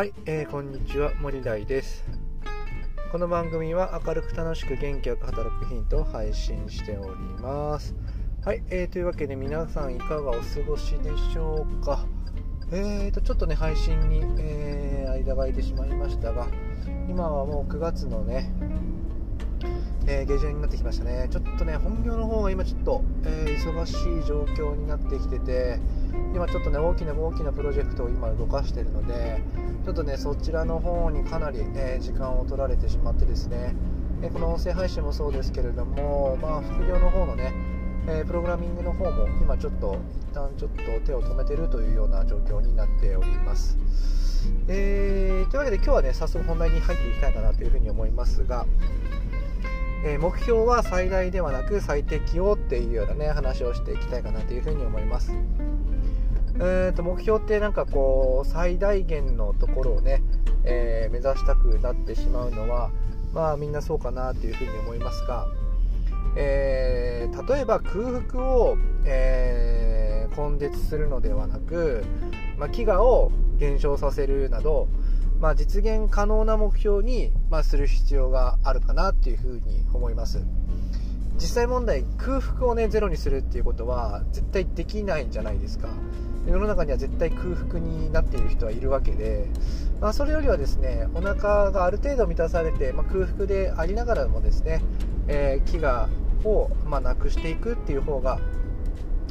はい、えー、こんにちは森大です。この番組は明るく楽しく元気よく働くヒントを配信しております。はい、えー、というわけで皆さんいかがお過ごしでしょうか？えーとちょっとね配信に、えー、間が空いてしまいましたが今はもう9月のねえー、下旬になってきましたね、ちょっとね、本業の方が今ちょっと、えー、忙しい状況になってきてて、今ちょっとね、大きな大きなプロジェクトを今動かしているので、ちょっとね、そちらの方にかなり、え、時間を取られてしまってですね、えこの音声配信もそうですけれども、まあ、副業の方のね、えプログラミングの方も今ちょっと一旦ちょっと手を止めてるというような状況になっております。えー、というわけで今日はね早速本題に入っていきたいかなというふうに思いますが、えー、目標は最大ではなく最適をっていうようなね話をしていきたいかなというふうに思います。えーと目標ってなんかこう最大限のところをね、えー、目指したくなってしまうのはまあみんなそうかなというふうに思いますが、えー、例えば空腹を、えー、根絶するのではなく、まあ、飢餓を減少させるなどまあ、実現可能な目標に、まあ、する必要があるかなっていうふうに思います。実際問題空腹をねゼロにするっていうことは絶対できないんじゃないですか世の中には絶対空腹になっている人はいるわけで、まあ、それよりはですねお腹がある程度満たされて、まあ、空腹でありながらもですね、えー、飢餓を、まあ、なくしていくっていう方が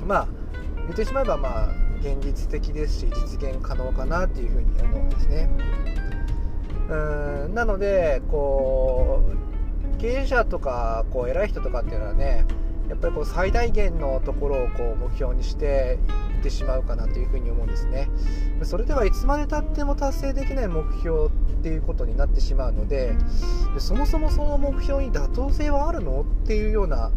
まあ言ってしまえばまあ現実的ですし実現可能かなっていうふうに思うんですね。うんなのでこう経営者とかこう偉い人とかっていうのはねやっぱりこう最大限のところをこう目標にしていってしまうかなというふうに思うんですね。それではいつまでたっても達成できない目標っていうことになってしまうのでそもそもその目標に妥当性はあるのっていうような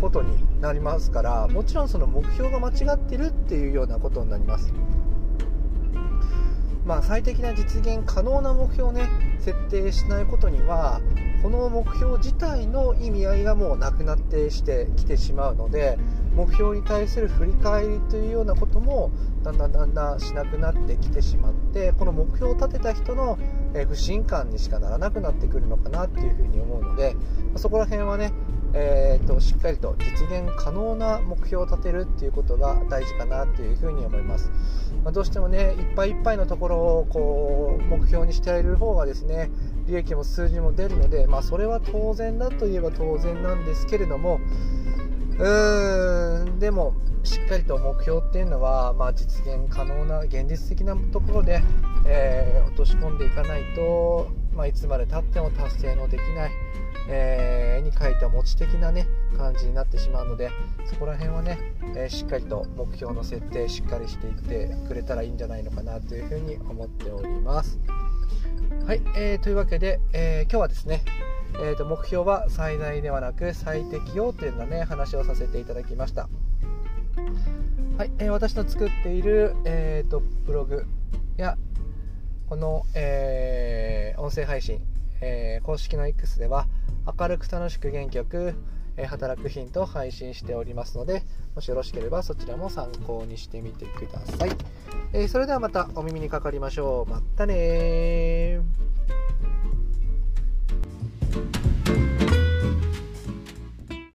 ことになりますからもちろんその目標が間違ってるっていうようなことになります。まあ、最適な実現可能な目標をね設定しないことにはこの目標自体の意味合いがもうなくなってしてきてしまうので目標に対する振り返りというようなこともだんだんだんだんしなくなってきてしまってこの目標を立てた人の不信感にしかならなくなってくるのかなっていうふうに思うのでそこら辺はねえーと、しっかりと実現可能な目標を立てるっていうことが大事かなっていうふうに思います、まあ、どうしてもねいっぱいいっぱいのところをこう目標にしている方がですね利益も数字も出るので、まあ、それは当然だといえば当然なんですけれどもうーんでもしっかりと目標っていうのは、まあ、実現可能な現実的なところで、えー、落とし込んでいかないと、まあ、いつまでたっても達成のできない。えー、絵に描いた持ち的なね感じになってしまうのでそこら辺はね、えー、しっかりと目標の設定しっかりしていってくれたらいいんじゃないのかなというふうに思っております。はい、えー、というわけで、え今日はですねえーと、目標は最大ではなく最適用というようなね話をさせていただきました。はい、えー、私の作っている、えーと、ブログやこの、えー、音声配信、えー、公式の X では明るく楽しく元気よく、え働くヒントを配信しておりますのでもしよろしければそちらも参考にしてみてください、えそれではまたお耳にかかりましょう。またね